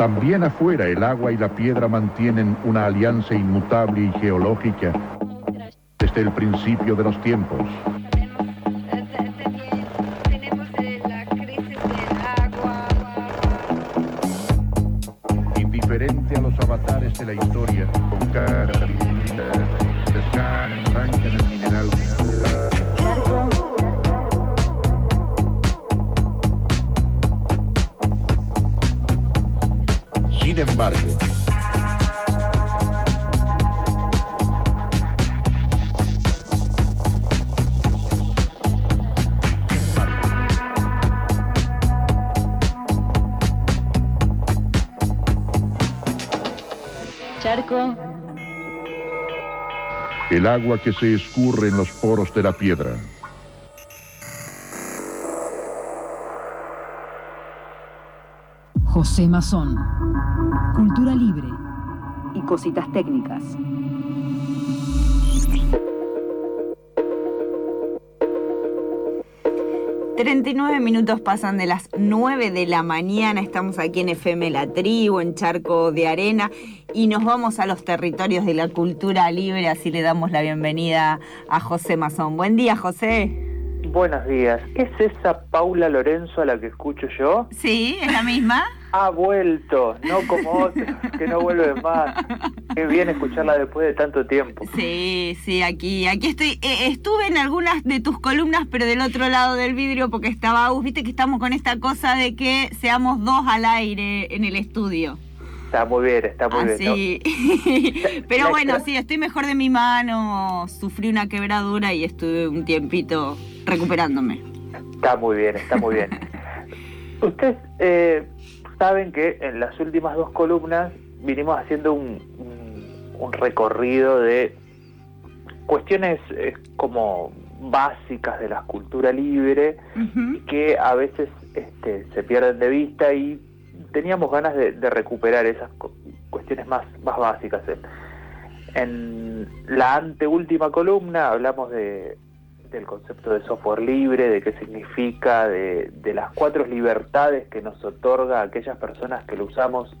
También afuera el agua y la piedra mantienen una alianza inmutable y geológica desde el principio de los tiempos. Charco, el agua que se escurre en los poros de la piedra. José Mazón. Cultura libre y cositas técnicas. ...39 minutos pasan de las 9 de la mañana... ...estamos aquí en FM La Tribu, en Charco de Arena... ...y nos vamos a los territorios de la cultura libre... ...así le damos la bienvenida a José Mazón. Buen día, José. Buenos días. ¿Es esa Paula Lorenzo a la que escucho yo? Sí, es la misma. Ha vuelto, no como otra, que no vuelve más. Qué bien escucharla después de tanto tiempo. Sí, sí, aquí, aquí estoy. Eh, estuve en algunas de tus columnas, pero del otro lado del vidrio, porque estaba, viste que estamos con esta cosa de que seamos dos al aire en el estudio. Está muy bien, está muy bien. Sí. pero bueno, sí, estoy mejor de mi mano. Sufrí una quebradura y estuve un tiempito recuperándome. Está muy bien, está muy bien. Ustedes eh, saben que en las últimas dos columnas vinimos haciendo un, un, recorrido de cuestiones eh, como básicas de la cultura libre que a veces este, se pierden de vista y teníamos ganas de, recuperar esas cuestiones más, más básicas. En la anteúltima columna hablamos de, del concepto de software libre, de qué significa, de, las cuatro libertades que nos otorga a aquellas personas que lo usamos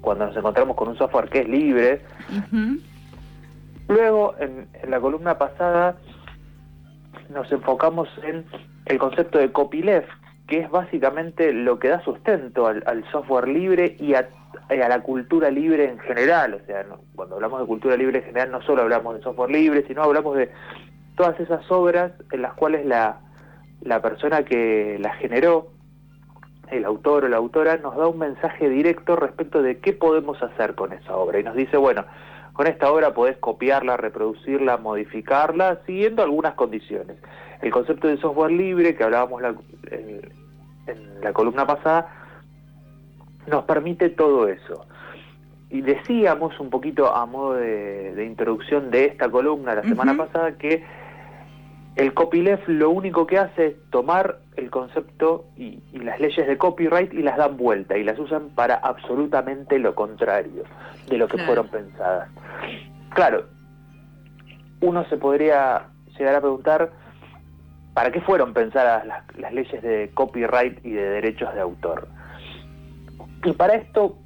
cuando nos encontramos con un software que es libre. Luego, en, la columna pasada, nos enfocamos en el concepto de copyleft, que es básicamente lo que da sustento al, software libre y a, la cultura libre en general. O sea, cuando hablamos de cultura libre en general, no solo hablamos de software libre, sino hablamos de todas esas obras en las cuales la, persona que la generó, el autor o la autora, nos da un mensaje directo respecto de qué podemos hacer con esa obra. Y nos dice, bueno, con esta obra podés copiarla, reproducirla, modificarla, siguiendo algunas condiciones. El concepto de software libre, que hablábamos en, la columna pasada, nos permite todo eso. Y decíamos un poquito a modo de, introducción de esta columna la semana pasada que el copyleft lo único que hace es tomar el concepto y, las leyes de copyright y las dan vuelta y las usan para absolutamente lo contrario de lo que fueron pensadas. Claro, uno se podría llegar a preguntar para qué fueron pensadas las, las leyes de copyright y de derechos de autor. Y para esto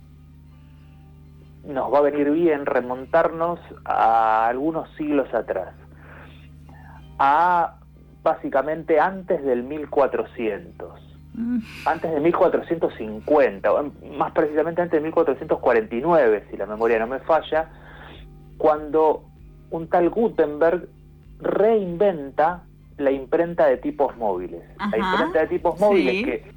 nos va a venir bien remontarnos a algunos siglos atrás a básicamente antes del 1400. Mm. Antes de 1450, más precisamente antes de 1449, si la memoria no me falla, cuando un tal Gutenberg reinventa la imprenta de tipos móviles. La imprenta de tipos móviles que,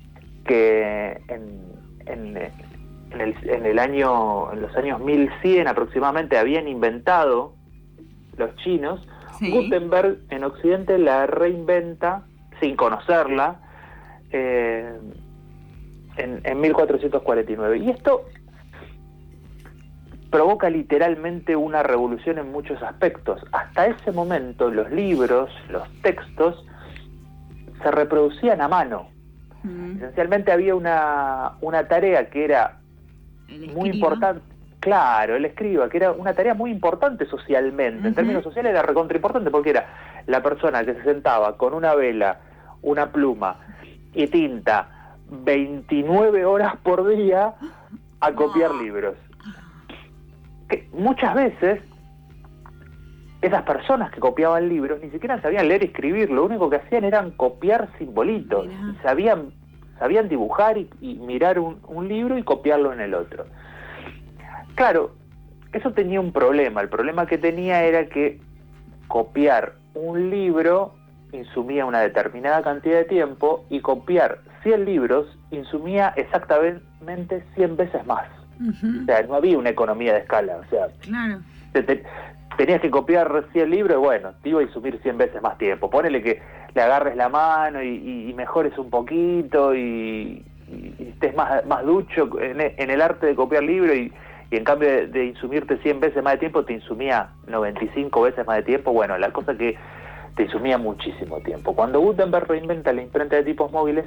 que en, en, el, en, el, año, en los años 1100 aproximadamente habían inventado los chinos Gutenberg en Occidente la reinventa sin conocerla eh, en, en 1449. Y esto provoca literalmente una revolución en muchos aspectos. Hasta ese momento los libros, los textos, se reproducían a mano. Mm. Esencialmente había una, una tarea que era muy importante Claro, el escriba, que era una tarea muy importante socialmente. En términos sociales era recontra importante porque era la persona que se sentaba con una vela, una pluma y tinta 29 horas por día a copiar libros. Que muchas veces esas personas que copiaban libros ni siquiera sabían leer y escribir, lo único que hacían eran copiar simbolitos, Mirá. sabían, sabían dibujar y, y mirar un, un libro y copiarlo en el otro. Claro, eso tenía un problema, el problema que tenía era que copiar un libro insumía una determinada cantidad de tiempo y copiar 100 libros insumía exactamente 100 veces más. O sea, no había una economía de escala, o sea, Claro. te- te- tenías que copiar 100 libros y bueno, te iba a insumir 100 veces más tiempo. Ponele que le agarres la mano y, y- y mejores un poquito y, y- estés más, más ducho en, en el arte de copiar libros y, y en cambio de, de insumirte 100 veces más de tiempo, te insumía 95 veces más de tiempo. Bueno, la cosa que te insumía muchísimo tiempo. Cuando Gutenberg reinventa la imprenta de tipos móviles,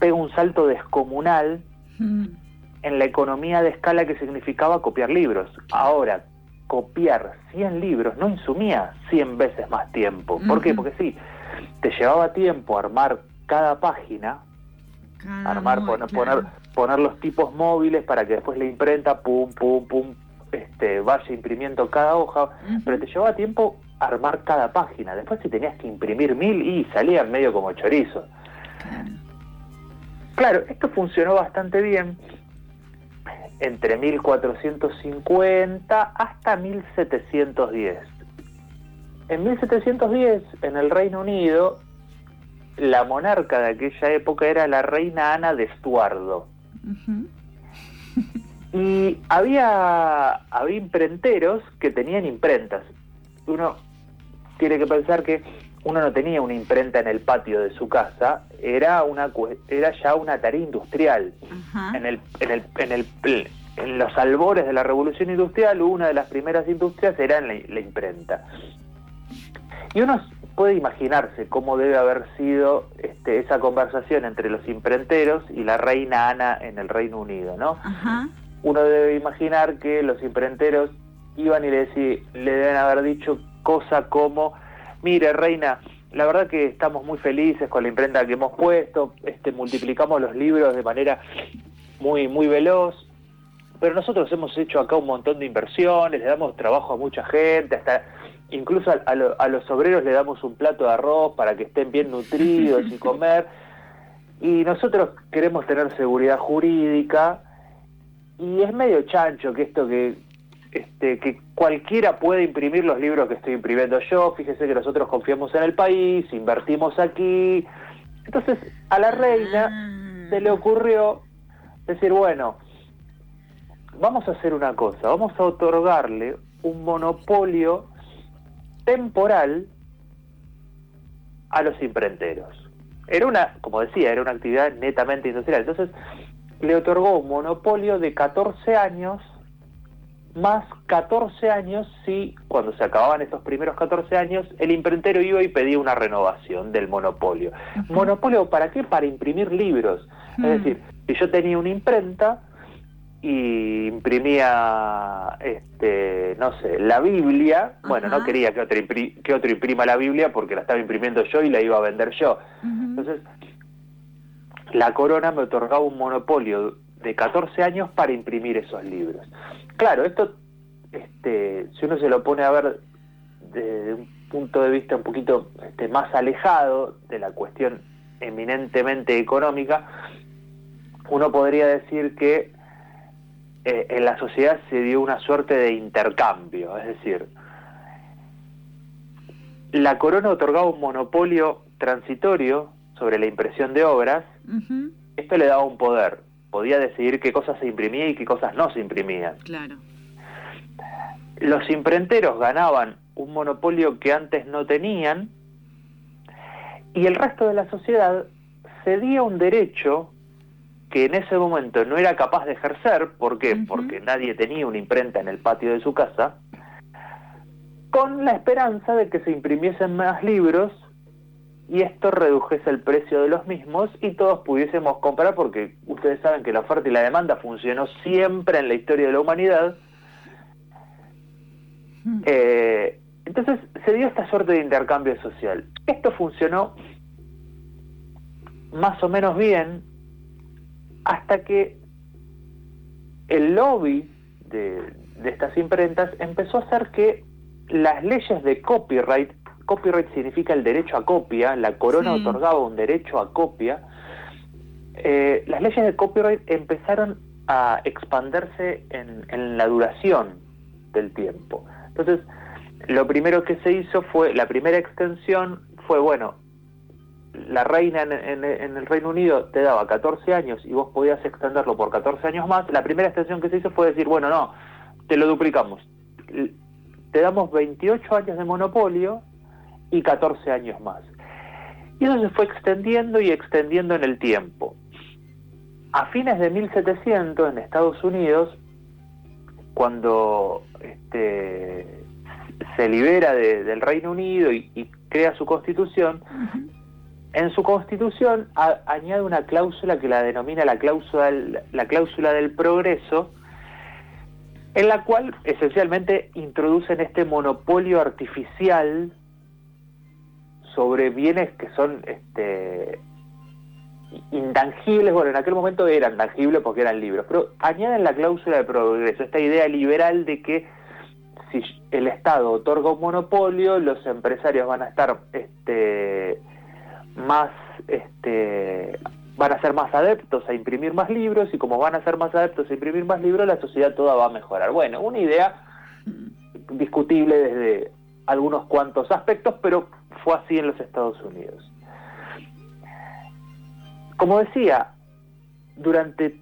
pega un salto descomunal Mm, en la economía de escala que significaba copiar libros. Ahora, copiar 100 libros no insumía 100 veces más tiempo. ¿Por qué? Porque sí, te llevaba tiempo armar cada página, cada armar, poner, claro. poner, poner los tipos móviles para que después la imprenta, pum, pum, pum, este, vaya imprimiendo cada hoja, pero te llevaba tiempo armar cada página. Después si tenías que imprimir mil y salían medio como chorizo. Claro. Claro, esto funcionó bastante bien entre 1450 hasta 1710. En 1710, en el Reino Unido, la monarca de aquella época era la reina Ana de Estuardo. Y había, había imprenteros que tenían imprentas. Uno tiene que pensar que uno no tenía una imprenta en el patio de su casa, era, una, era ya una tarea industrial. En, el, en, el, en, el, en los albores de la revolución industrial, una de las primeras industrias era en la, la imprenta. Y uno puede imaginarse cómo debe haber sido este, esa conversación entre los imprenteros y la reina Ana en el Reino Unido, ¿no? Ajá. uno debe imaginar que los imprenteros iban y le, deci- le deben haber dicho cosas como, mire reina, la verdad que estamos muy felices con la imprenta que hemos puesto, este, multiplicamos los libros de manera muy, muy veloz, pero nosotros hemos hecho acá un montón de inversiones, le damos trabajo a mucha gente, hasta incluso a, a lo- a los obreros le damos un plato de arroz para que estén bien nutridos y comer, y nosotros queremos tener seguridad jurídica, y es medio chancho que esto que este que cualquiera puede imprimir los libros que estoy imprimiendo yo, fíjese que nosotros confiamos en el país, invertimos aquí. Entonces, a la reina Ah. se le ocurrió decir, bueno, vamos a hacer una cosa, vamos a otorgarle un monopolio temporal a los imprenteros. Era una, como decía, era una actividad netamente industrial. Entonces, le otorgó un monopolio de 14 años, más 14 años si, cuando se acababan estos primeros 14 años, el imprentero iba y pedía una renovación del monopolio. ¿Monopolio para qué? Para imprimir libros. Es decir, si yo tenía una imprenta y imprimía, este, no sé, la Biblia, bueno, no quería que otro, que otro imprima la Biblia porque la estaba imprimiendo yo y la iba a vender yo. Entonces, la corona me otorgaba un monopolio de 14 años para imprimir esos libros. Claro, esto, este, si uno se lo pone a ver desde un punto de vista un poquito este, más alejado de la cuestión eminentemente económica, uno podría decir que eh, en la sociedad se dio una suerte de intercambio, es decir, la corona otorgaba un monopolio transitorio sobre la impresión de obras, esto le daba un poder, podía decidir qué cosas se imprimía y qué cosas no se imprimían. Claro. Los imprenteros ganaban un monopolio que antes no tenían y el resto de la sociedad cedía un derecho que en ese momento no era capaz de ejercer, ¿por qué? Porque nadie tenía una imprenta en el patio de su casa, con la esperanza de que se imprimiesen más libros y esto redujese el precio de los mismos y todos pudiésemos comprar, porque ustedes saben que la oferta y la demanda funcionó siempre en la historia de la humanidad. Eh, entonces se dio esta suerte de intercambio social. Esto funcionó más o menos bien hasta que el lobby de, de estas imprentas empezó a hacer que las leyes de copyright, copyright significa el derecho a copia, la corona Sí. otorgaba un derecho a copia, eh, las leyes de copyright empezaron a expandirse en, en la duración del tiempo. Entonces, lo primero que se hizo fue, la primera extensión fue, bueno, la reina en, en- en el Reino Unido te daba 14 años y vos podías extenderlo por 14 años más. La primera extensión que se hizo fue decir, bueno, no, te lo duplicamos. Te damos 28 años de monopolio y 14 años más. Y eso se fue extendiendo y extendiendo en el tiempo. A fines de 1700 en Estados Unidos, cuando este, se libera de- del Reino Unido y, y crea su constitución, en su constitución a- añade una cláusula que la denomina la cláusula, la cláusula del progreso, en la cual esencialmente introducen este monopolio artificial sobre bienes que son este, intangibles, bueno, en aquel momento eran tangibles porque eran libros, pero añaden la cláusula de progreso, esta idea liberal de que si el Estado otorga un monopolio, los empresarios van a estar este, más, este, van a ser más adeptos a imprimir más libros y como van a ser más adeptos a imprimir más libros, la sociedad toda va a mejorar. Bueno, una idea discutible desde algunos cuantos aspectos, pero fue así en los Estados Unidos. Como decía, durante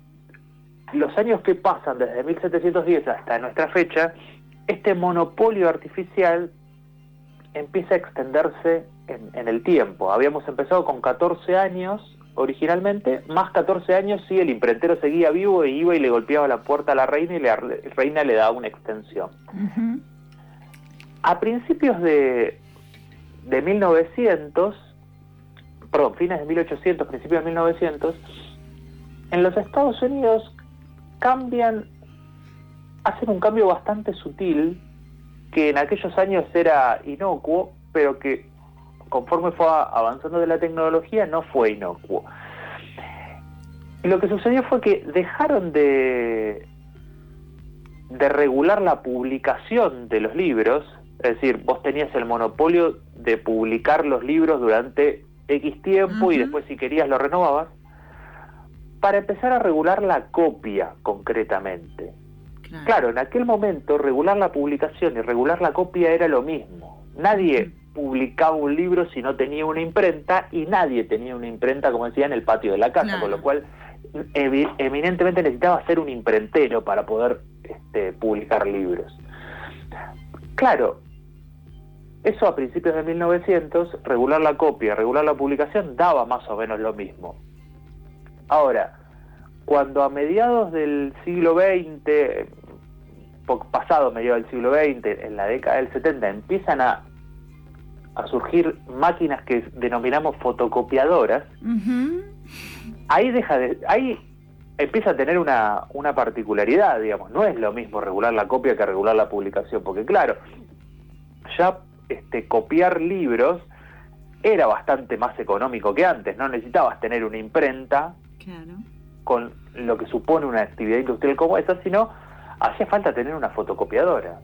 los años que pasan desde 1710 hasta nuestra fecha, este monopolio artificial empieza a extenderse en, en el tiempo. Habíamos empezado con 14 años originalmente, más 14 años si el imprentero seguía vivo e iba y le golpeaba la puerta a la reina y la re- reina le daba una extensión. A principios de, de 1900, perdón, fines de 1800, principios de 1900, en los Estados Unidos cambian, hacen un cambio bastante sutil que en aquellos años era inocuo, pero que conforme fue avanzando de la tecnología no fue inocuo. Lo que sucedió fue que dejaron de, de regular la publicación de los libros, es decir, vos tenías el monopolio de publicar los libros durante X tiempo y después si querías lo renovabas, para empezar a regular la copia concretamente. Claro, en aquel momento regular la publicación y regular la copia era lo mismo. Nadie publicaba un libro si no tenía una imprenta y nadie tenía una imprenta, como decía, en el patio de la casa, Claro. con lo cual eminentemente necesitaba ser un imprentero para poder este, publicar libros. Claro, eso a principios de 1900, regular la copia, regular la publicación, daba más o menos lo mismo. Ahora, cuando a mediados del siglo XX, pasado mediados del siglo XX, en la década del 70, empiezan a, a surgir máquinas que denominamos fotocopiadoras, ahí deja de, ahí empieza a tener una, una particularidad, digamos, no es lo mismo regular la copia que regular la publicación, porque claro, ya este, copiar libros era bastante más económico que antes, no necesitabas tener una imprenta Claro. con lo que supone una actividad industrial como esa, sino hacía falta tener una fotocopiadora.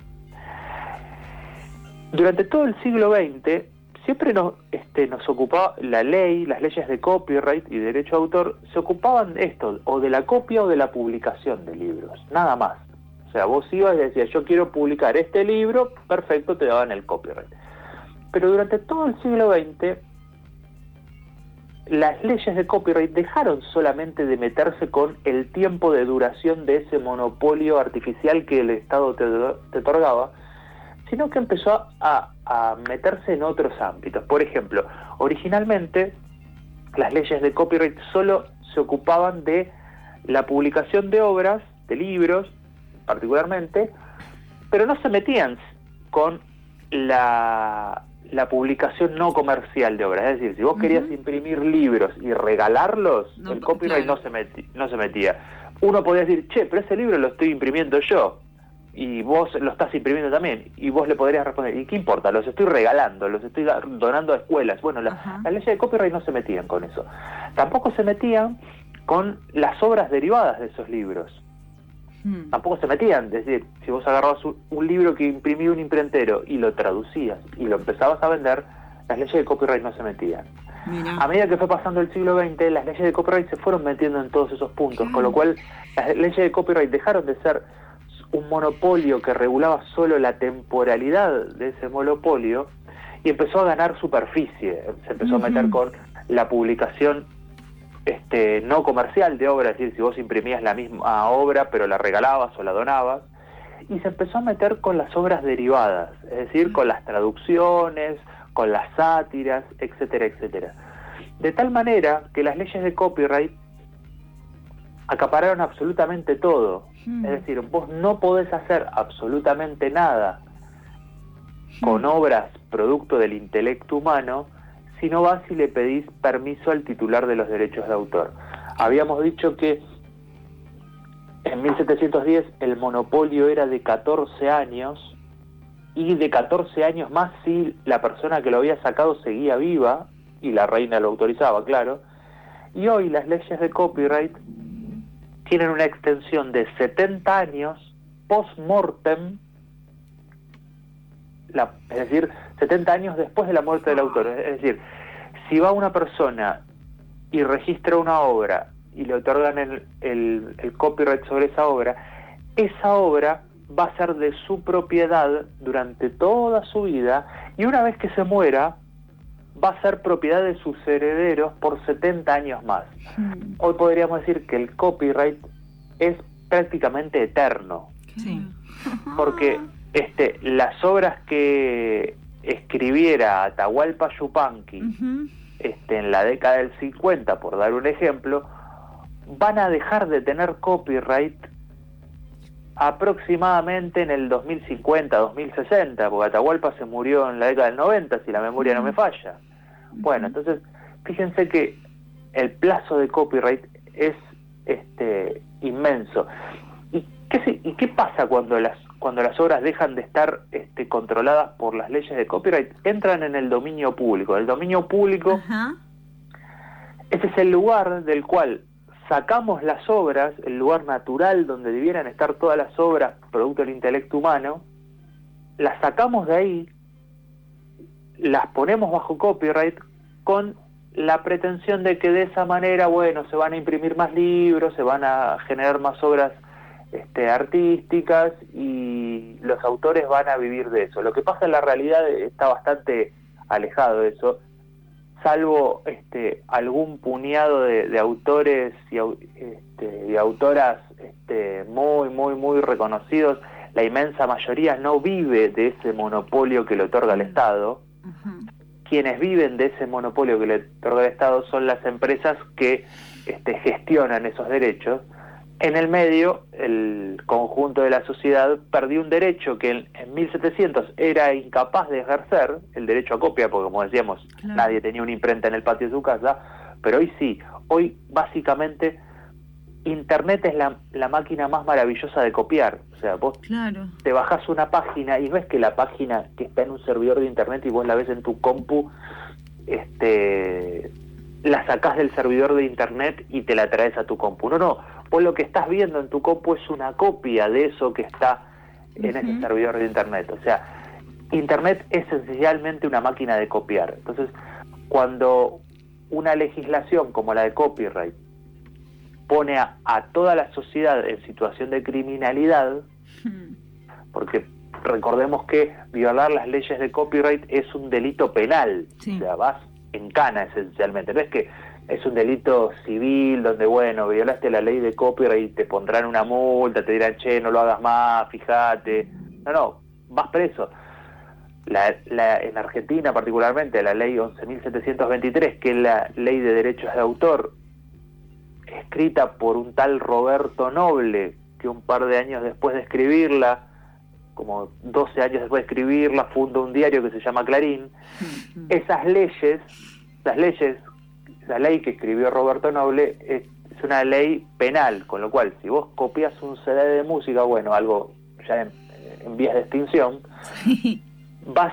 Durante todo el siglo XX siempre nos, este, nos ocupaba la ley, las leyes de copyright y derecho de autor, se ocupaban de esto, o de la copia o de la publicación de libros, nada más. Sea, vos ibas y decías, yo quiero publicar este libro, perfecto, te daban el copyright. Pero durante todo el siglo XX las leyes de copyright dejaron solamente de meterse con el tiempo de duración de ese monopolio artificial que el Estado te, te otorgaba, sino que empezó a, a meterse en otros ámbitos. Por ejemplo, originalmente las leyes de copyright solo se ocupaban de la publicación de obras, de libros particularmente, pero no se metían con la, la publicación no comercial de obras. Es decir, si vos querías imprimir libros y regalarlos, No, el copyright claro. no, se no se metía. Uno podía decir, che, pero ese libro lo estoy imprimiendo yo. Y vos lo estás imprimiendo también. Y vos le podrías responder, ¿y qué importa? Los estoy regalando, los estoy donando a escuelas. Bueno, la- las leyes de copyright no se metían con eso. Tampoco se metían con las obras derivadas de esos libros. Hmm. Tampoco se metían, es decir, si vos agarrabas un, un libro que imprimía un imprentero y lo traducías y lo empezabas a vender, las leyes de copyright no se metían. A medida que fue pasando el siglo XX, las leyes de copyright se fueron metiendo en todos esos puntos, con lo cual las leyes de copyright dejaron de ser un monopolio que regulaba solo la temporalidad de ese monopolio y empezó a ganar superficie. Se empezó a meter con la publicación este, no comercial de obra, es decir, si vos imprimías la misma obra pero la regalabas o la donabas, y se empezó a meter con las obras derivadas, es decir, con las traducciones, con las sátiras, etcétera, etcétera. De tal manera que las leyes de copyright acapararon absolutamente todo. Hmm. Es decir, vos no podés hacer absolutamente nada con obras producto del intelecto humano si no vas y le pedís permiso al titular de los derechos de autor. Habíamos dicho que en 1710 el monopolio era de 14 años y de 14 años más si la persona que lo había sacado seguía viva y la reina lo autorizaba, claro. Y hoy las leyes de copyright tienen una extensión de 70 años post-mortem, la- es decir, 70 años después de la muerte del autor. Es decir, si va una persona y registra una obra y le otorgan el, el- el copyright sobre esa obra, esa obra va a ser de su propiedad durante toda su vida y una vez que se muera va a ser propiedad de sus herederos por 70 años más. Hmm. Hoy podríamos decir que el copyright es prácticamente eterno, Sí. porque este, las obras que escribiera Atahualpa Yupanqui este, en la década del 50, por dar un ejemplo, van a dejar de tener copyright aproximadamente en el 2050, 2060, porque Atahualpa se murió en la década del 90, si la memoria no me falla. Bueno, entonces, fíjense que el plazo de copyright es este inmenso. ¿Y qué, y qué pasa cuando las cuando las obras dejan de estar este, controladas por las leyes de copyright? Entran en el dominio público. El dominio público Ajá. ese es el lugar del cual sacamos las obras, el lugar natural donde debieran estar todas las obras producto del intelecto humano, las sacamos de ahí, las ponemos bajo copyright con la pretensión de que de esa manera, bueno, se van a imprimir más libros, se van a generar más obras este, artísticas y los autores van a vivir de eso. Lo que pasa en la realidad está bastante alejado de eso salvo este, algún puñado de, de autores y, este, y autoras este, muy, muy, muy reconocidos, la inmensa mayoría no vive de ese monopolio que le otorga el Estado. Ujú. Quienes viven de ese monopolio que le otorga el Estado son las empresas que este, gestionan esos derechos. En el medio, el conjunto de la sociedad perdió un derecho que en, en 1700 era incapaz de ejercer, el derecho a copia, porque como decíamos, Claro. nadie tenía una imprenta en el patio de su casa, pero hoy sí, hoy básicamente Internet es la, la máquina más maravillosa de copiar. O sea, vos Claro. te bajas una página y no es que la página que está en un servidor de internet y vos la ves en tu compu, este, la sacás del servidor de internet y te la traes a tu compu. No, no, vos lo que estás viendo en tu compu es una copia de eso que está en ese servidor de internet. O sea, internet es esencialmente una máquina de copiar. Entonces, cuando una legislación como la de copyright pone a, a toda la sociedad en situación de criminalidad, porque recordemos que violar las leyes de copyright es un delito penal, Sí. o sea, vas en cana esencialmente, no es que es un delito civil donde, bueno, violaste la ley de copyright y te pondrán una multa, te dirán, che, no lo hagas más, fíjate, no, no, vas preso. La, la- en Argentina particularmente, la ley 11.723, que es la ley de derechos de autor, escrita por un tal Roberto Noble, que un par de años después de escribirla, como 12 años después de escribirla, funda un diario que se llama Clarín. Esas leyes, las leyes, la ley que escribió Roberto Noble es, es una ley penal, con lo cual si vos copias un CD de música, bueno, algo ya en, en vías de extinción, Sí. vas,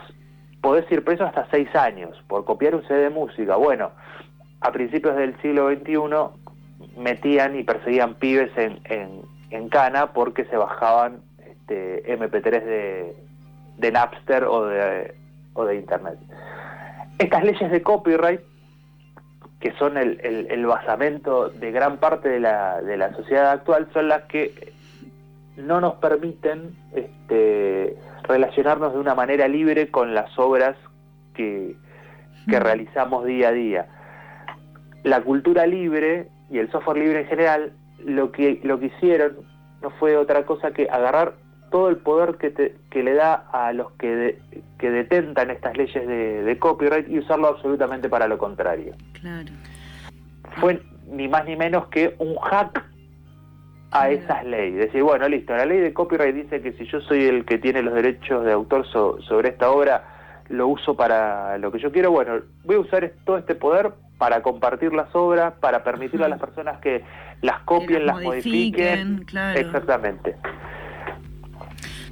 podés ir preso hasta seis años por copiar un CD de música. Bueno, a principios del siglo XXI metían y perseguían pibes en, en en cana porque se bajaban este, MP3 de, de Napster o de, o de Internet. Estas leyes de copyright, que son el, el, basamento de gran parte de la, de la sociedad actual, son las que no nos permiten este, relacionarnos de una manera libre con las obras que, que realizamos día a día. La cultura libre y el software libre en general, lo que, lo que hicieron no fue otra cosa que agarrar todo el poder que, te, que le da a los que, que detentan estas leyes de, copyright y usarlo absolutamente para lo contrario. Claro. Fue ni más ni menos que un hack a esas leyes. Decir, bueno, listo, la ley de copyright dice que si yo soy el que tiene los derechos de autor sobre esta obra, lo uso para lo que yo quiero, bueno, voy a usar todo este poder para compartir las obras, para permitirle a las personas que las copien, las, modifiquen. Exactamente.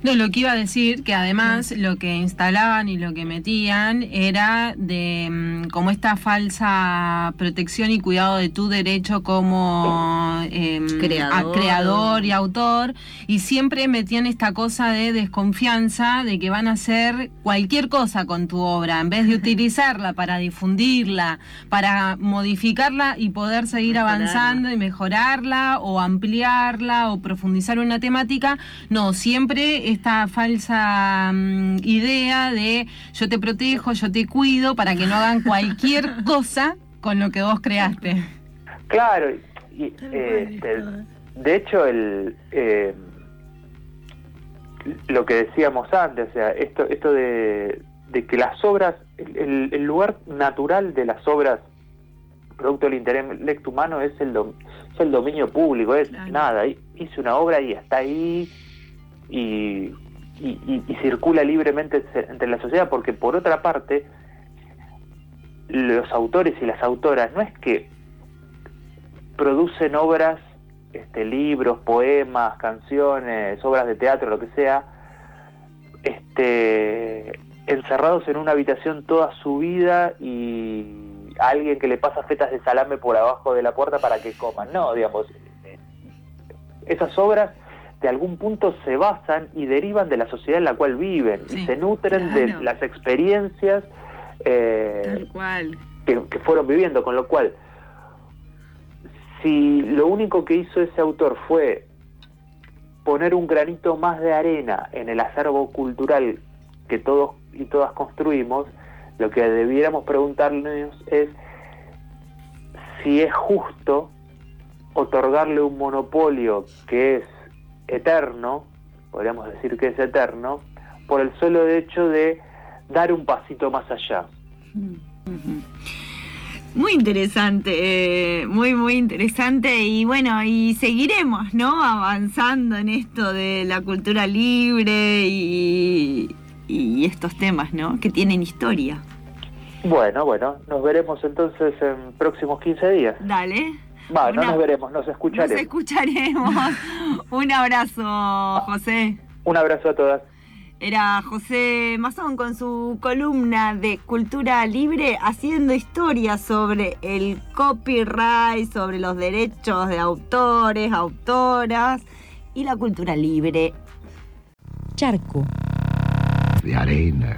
No, lo que iba a decir, que además lo que instalaban y lo que metían era de mm, como esta falsa protección y cuidado de tu derecho como em, creador. y autor, y siempre metían esta cosa de desconfianza de que van a hacer cualquier cosa con tu obra, en vez de utilizarla para difundirla, para modificarla y poder seguir avanzando y mejorarla o ampliarla o profundizar una temática, no, siempre esta falsa mm, idea de yo te protejo, yo te cuido para que no hagan cualquier cosa con lo que vos creaste. Claro, y, este, de hecho el eh, lo que decíamos antes, o sea, esto esto de, que las obras, el, lugar natural de las obras producto del intelecto humano es el, es el dominio público, es nada, hice una obra y está ahí, y, circula libremente entre la sociedad, porque por otra parte, los autores y las autoras no es que producen obras, este, libros, poemas, canciones, obras de teatro, lo que sea, este, encerrados en una habitación toda su vida y alguien que le pasa fetas de salame por abajo de la puerta para que coman. No, digamos, esas obras de algún punto se basan y derivan de la sociedad en la cual viven y se nutren de las experiencias eh, Que, fueron viviendo, con lo cual, si lo único que hizo ese autor fue poner un granito más de arena en el acervo cultural que todos y todas construimos, lo que debiéramos preguntarnos es si es justo otorgarle un monopolio que es eterno, podríamos decir que es eterno, por el solo hecho de dar un pasito más allá. Muy interesante, eh, muy, muy interesante y bueno, y seguiremos, ¿no? Avanzando en esto de la cultura libre y, y estos temas, ¿no? Que tienen historia. Bueno, bueno, nos veremos entonces en próximos 15 días. Dale. Va, no nos veremos, nos escucharemos. Nos escucharemos. Un abrazo, José. Un abrazo a todas. Era José Mazón con su columna de Cultura Libre haciendo historia sobre el copyright, sobre los derechos de autores, autoras y la cultura libre. Charco. De arena